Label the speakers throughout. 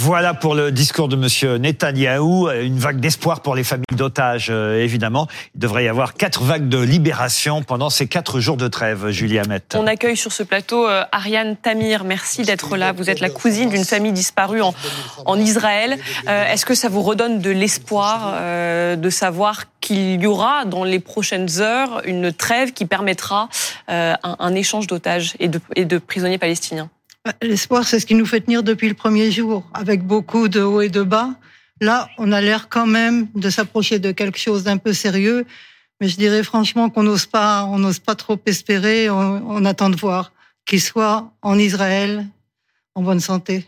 Speaker 1: Voilà pour le discours de Monsieur Netanyahou, une vague d'espoir pour les familles d'otages, euh, évidemment. Il devrait y avoir quatre vagues de libération pendant ces quatre jours de trêve, Julie Hamet.
Speaker 2: On accueille sur ce plateau euh, Ariane Tamir. Merci d'être là. Vous êtes la cousine d'une famille disparue en, en Israël. Euh, Est-ce que ça vous redonne de l'espoir euh, de savoir qu'il y aura dans les prochaines heures une trêve qui permettra euh, un, un, échange d'otages et et de prisonniers palestiniens?
Speaker 3: L'espoir, c'est ce qui nous fait tenir depuis le premier jour, avec beaucoup de hauts et de bas. Là, on a l'air quand même de s'approcher de quelque chose d'un peu sérieux, mais je dirais franchement qu'on n'ose pas, on n'ose pas trop espérer. On, on attend de voir qu'il soit en Israël en bonne santé.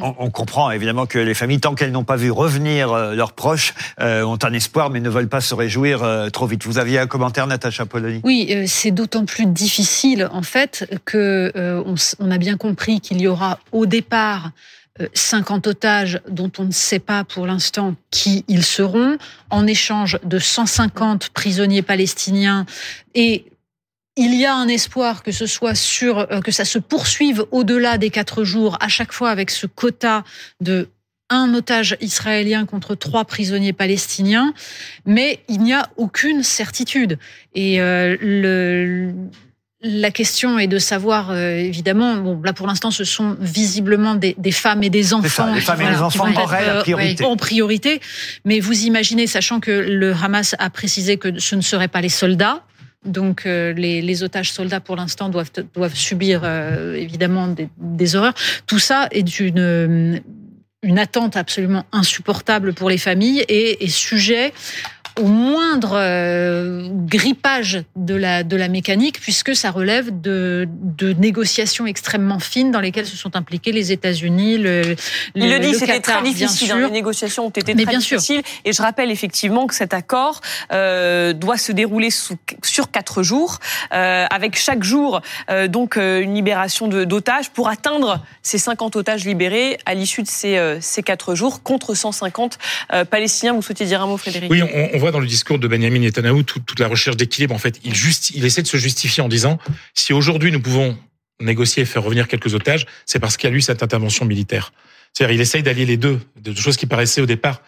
Speaker 1: On, comprend évidemment que les familles, tant qu'elles n'ont pas vu revenir euh, leurs proches, euh, ont un espoir, mais ne veulent pas se réjouir euh, trop vite. Vous aviez un commentaire, Natacha Polony?
Speaker 4: Oui, c'est d'autant plus difficile en fait que euh, on, on, a bien compris qu'il y aura au départ 50 otages dont on ne sait pas pour l'instant qui ils seront, en échange de 150 prisonniers palestiniens et il y a un espoir que ce soit sur que ça se poursuive au-delà des quatre jours, à chaque fois avec ce quota de un otage israélien contre trois prisonniers palestiniens, mais il n'y a aucune certitude. Et euh, le, la question est de savoir, euh, évidemment, bon, là pour l'instant, ce sont visiblement des, des, femmes et des enfants.
Speaker 1: Ça, les femmes et les enfants auraient priorité.
Speaker 4: en priorité. Mais vous imaginez, sachant que le Hamas a précisé que ce ne seraient pas les soldats, donc euh, les, otages soldats pour l'instant doivent subir euh, évidemment des, horreurs. Tout ça est une attente absolument insupportable pour les familles et est sujet au moindre euh, grippage de la, de la mécanique, puisque ça relève de, de négociations extrêmement fines dans lesquelles se sont impliqués les États-Unis, le,
Speaker 2: Il le, dit, c'était très difficile. Hein, les négociations ont été
Speaker 4: Mais
Speaker 2: très
Speaker 4: bien
Speaker 2: difficiles.
Speaker 4: Sûr.
Speaker 2: Et je rappelle effectivement que cet accord euh, doit se dérouler sous, sur quatre jours, euh, avec chaque jour euh, donc euh, une libération d'otages pour atteindre ces 50 otages libérés à l'issue de ces, euh, ces quatre jours contre 150 Palestiniens. Vous souhaitiez dire un mot, Frédéric?
Speaker 5: Oui, on, on voit dans le discours de Benjamin Netanyahu toute, la recherche d'équilibre. En fait, il, essaie de se justifier en disant si aujourd'hui nous pouvons négocier et faire revenir quelques otages, c'est parce qu'il y a eu cette intervention militaire. C'est-à-dire, il essaye d'allier les deux, de choses qui paraissaient au départ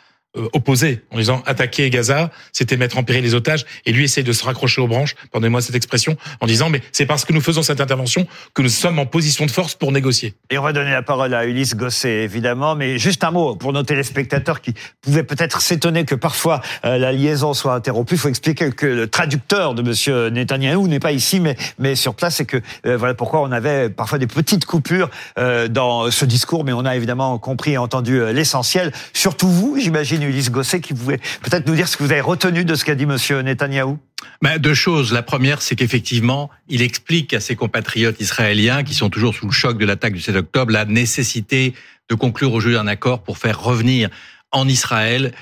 Speaker 5: opposé en disant attaquer Gaza, c'était mettre en péril les otages, et lui essaye de se raccrocher aux branches, pardonnez-moi cette expression, en disant mais c'est parce que nous faisons cette intervention que nous sommes en position de force pour négocier.
Speaker 1: Et on va donner la parole à Ulysse Gosset, évidemment, mais juste un mot pour nos téléspectateurs qui pouvaient peut-être s'étonner que parfois euh, la liaison soit interrompue. Il faut expliquer que le traducteur de Monsieur Netanyahou n'est pas ici, mais, mais sur place, et que euh, voilà pourquoi on avait parfois des petites coupures euh, dans ce discours, mais on a évidemment compris et entendu euh, l'essentiel. Surtout vous, j'imagine, Ulysse Gosset, qui pouvait peut-être nous dire ce que vous avez retenu de ce qu'a dit Monsieur Netanyahou?
Speaker 6: Ben, deux choses. La première, c'est qu'effectivement, il explique à ses compatriotes israéliens qui sont toujours sous le choc de l'attaque du 7 octobre la nécessité de conclure aujourd'hui un accord pour faire revenir en Israël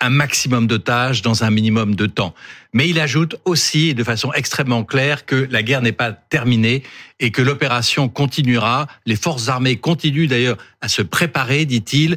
Speaker 6: un maximum d'otages dans un minimum de temps. Mais il ajoute aussi, de façon extrêmement claire, que la guerre n'est pas terminée et que l'opération continuera. Les forces armées continuent d'ailleurs à se préparer, dit-il,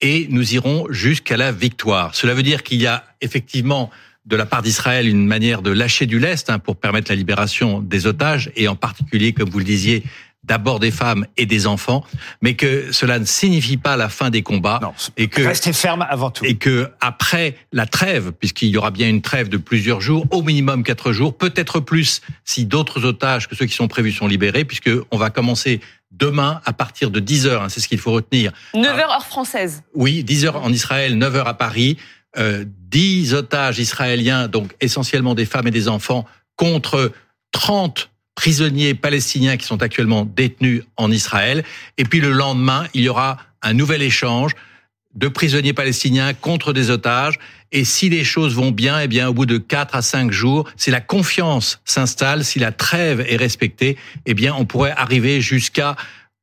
Speaker 6: et nous irons jusqu'à la victoire. Cela veut dire qu'il y a effectivement de la part d'Israël une manière de lâcher du lest hein, pour permettre la libération des otages et en particulier, comme vous le disiez, d'abord des femmes et des enfants, mais que cela ne signifie pas la fin des combats
Speaker 1: non,
Speaker 6: et que
Speaker 1: rester ferme avant tout.
Speaker 6: Et que après la trêve, puisqu'il y aura bien une trêve de plusieurs jours, au minimum quatre jours, peut-être plus si d'autres otages que ceux qui sont prévus sont libérés, puisque on va commencer demain à partir de 10 heures, hein, c'est ce qu'il faut retenir.
Speaker 2: 9 heures heure française.
Speaker 6: Oui, 10 heures en Israël, 9 heures à Paris. Euh, 10 otages israéliens, donc essentiellement des femmes et des enfants, contre 30 prisonniers palestiniens qui sont actuellement détenus en Israël. Et puis le lendemain, il y aura un nouvel échange de prisonniers palestiniens contre des otages. Et si les choses vont bien, eh bien, au bout de 4 à 5 jours, si la confiance s'installe, si la trêve est respectée, eh bien, on pourrait arriver jusqu'à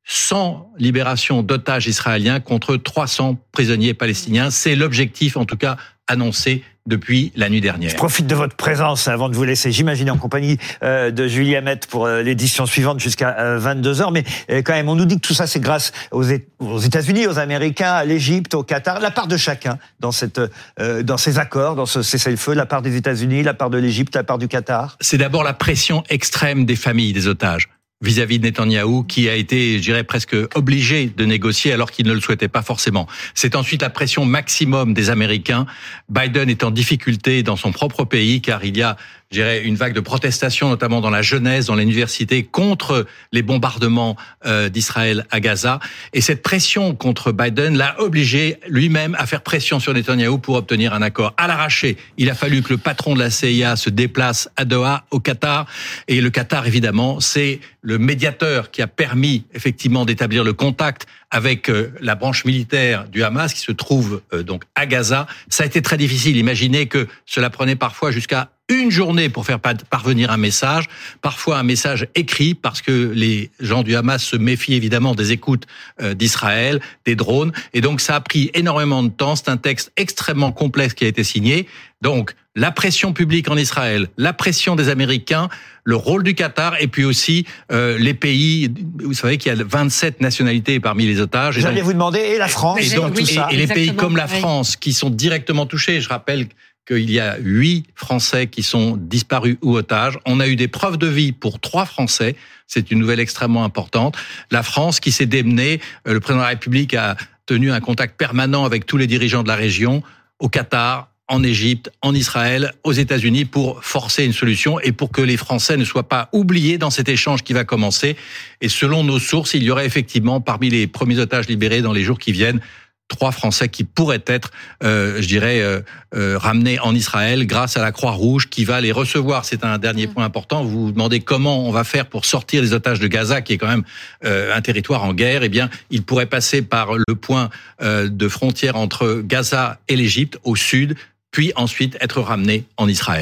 Speaker 6: 100 libérations d'otages israéliens contre 300 prisonniers palestiniens. C'est l'objectif, en tout cas, annoncé depuis la nuit dernière.
Speaker 1: Je profite de votre présence avant de vous laisser, j'imagine, en compagnie euh, de Julie Hamet pour euh, l'édition suivante jusqu'à euh, 22h. Mais euh, quand même, on nous dit que tout ça, c'est grâce aux, États-Unis, aux Américains, à l'Égypte, au Qatar, la part de chacun dans, cette, dans ces accords, dans ce cessez-le-feu, la part des États-Unis, la part de l'Égypte, la part du Qatar.
Speaker 6: C'est d'abord la pression extrême des familles des otages. Vis-à-vis de Netanyahou, qui a été, je dirais, presque obligé de négocier alors qu'il ne le souhaitait pas forcément. C'est ensuite la pression maximum des Américains. Biden est en difficulté dans son propre pays car il y a je dirais, une vague de protestation, notamment dans la jeunesse, dans l'université, contre les bombardements euh, d'Israël à Gaza. Et cette pression contre Biden l'a obligé lui-même à faire pression sur Netanyahou pour obtenir un accord. À l'arraché, il a fallu que le patron de la CIA se déplace à Doha, au Qatar. Et le Qatar, évidemment, c'est le médiateur qui a permis effectivement d'établir le contact avec euh, la branche militaire du Hamas qui se trouve euh, donc à Gaza. Ça a été très difficile. Imaginez que cela prenait parfois jusqu'à une journée pour faire parvenir un message, parfois un message écrit parce que les gens du Hamas se méfient évidemment des écoutes euh, d'Israël, des drones, et donc ça a pris énormément de temps. C'est un texte extrêmement complexe qui a été signé. Donc la pression publique en Israël, la pression des Américains, le rôle du Qatar et puis aussi euh, les pays. Vous savez qu'il y a 27 nationalités parmi les otages.
Speaker 1: J'allais vous demander et la France
Speaker 6: et, donc, tout ça. et les pays comme la France qui sont directement touchés. Je rappelle qu'il y a huit Français qui sont disparus ou otages. On a eu des preuves de vie pour trois Français. C'est une nouvelle extrêmement importante. La France qui s'est démenée, euh, le président de la République a tenu un contact permanent avec tous les dirigeants de la région, au Qatar, en Égypte, en Israël, aux États-Unis pour forcer une solution et pour que les Français ne soient pas oubliés dans cet échange qui va commencer. Et selon nos sources, il y aurait effectivement parmi les premiers otages libérés dans les jours qui viennent trois Français qui pourraient être, euh, je dirais, euh, euh, ramenés en Israël grâce à la Croix-Rouge qui va les recevoir. C'est un dernier mm. point important. Vous vous demandez comment on va faire pour sortir les otages de Gaza, qui est quand même un territoire en guerre. Eh bien, ils pourraient passer par le point de frontière entre Gaza et l'Égypte au sud, puis ensuite être ramenés en Israël.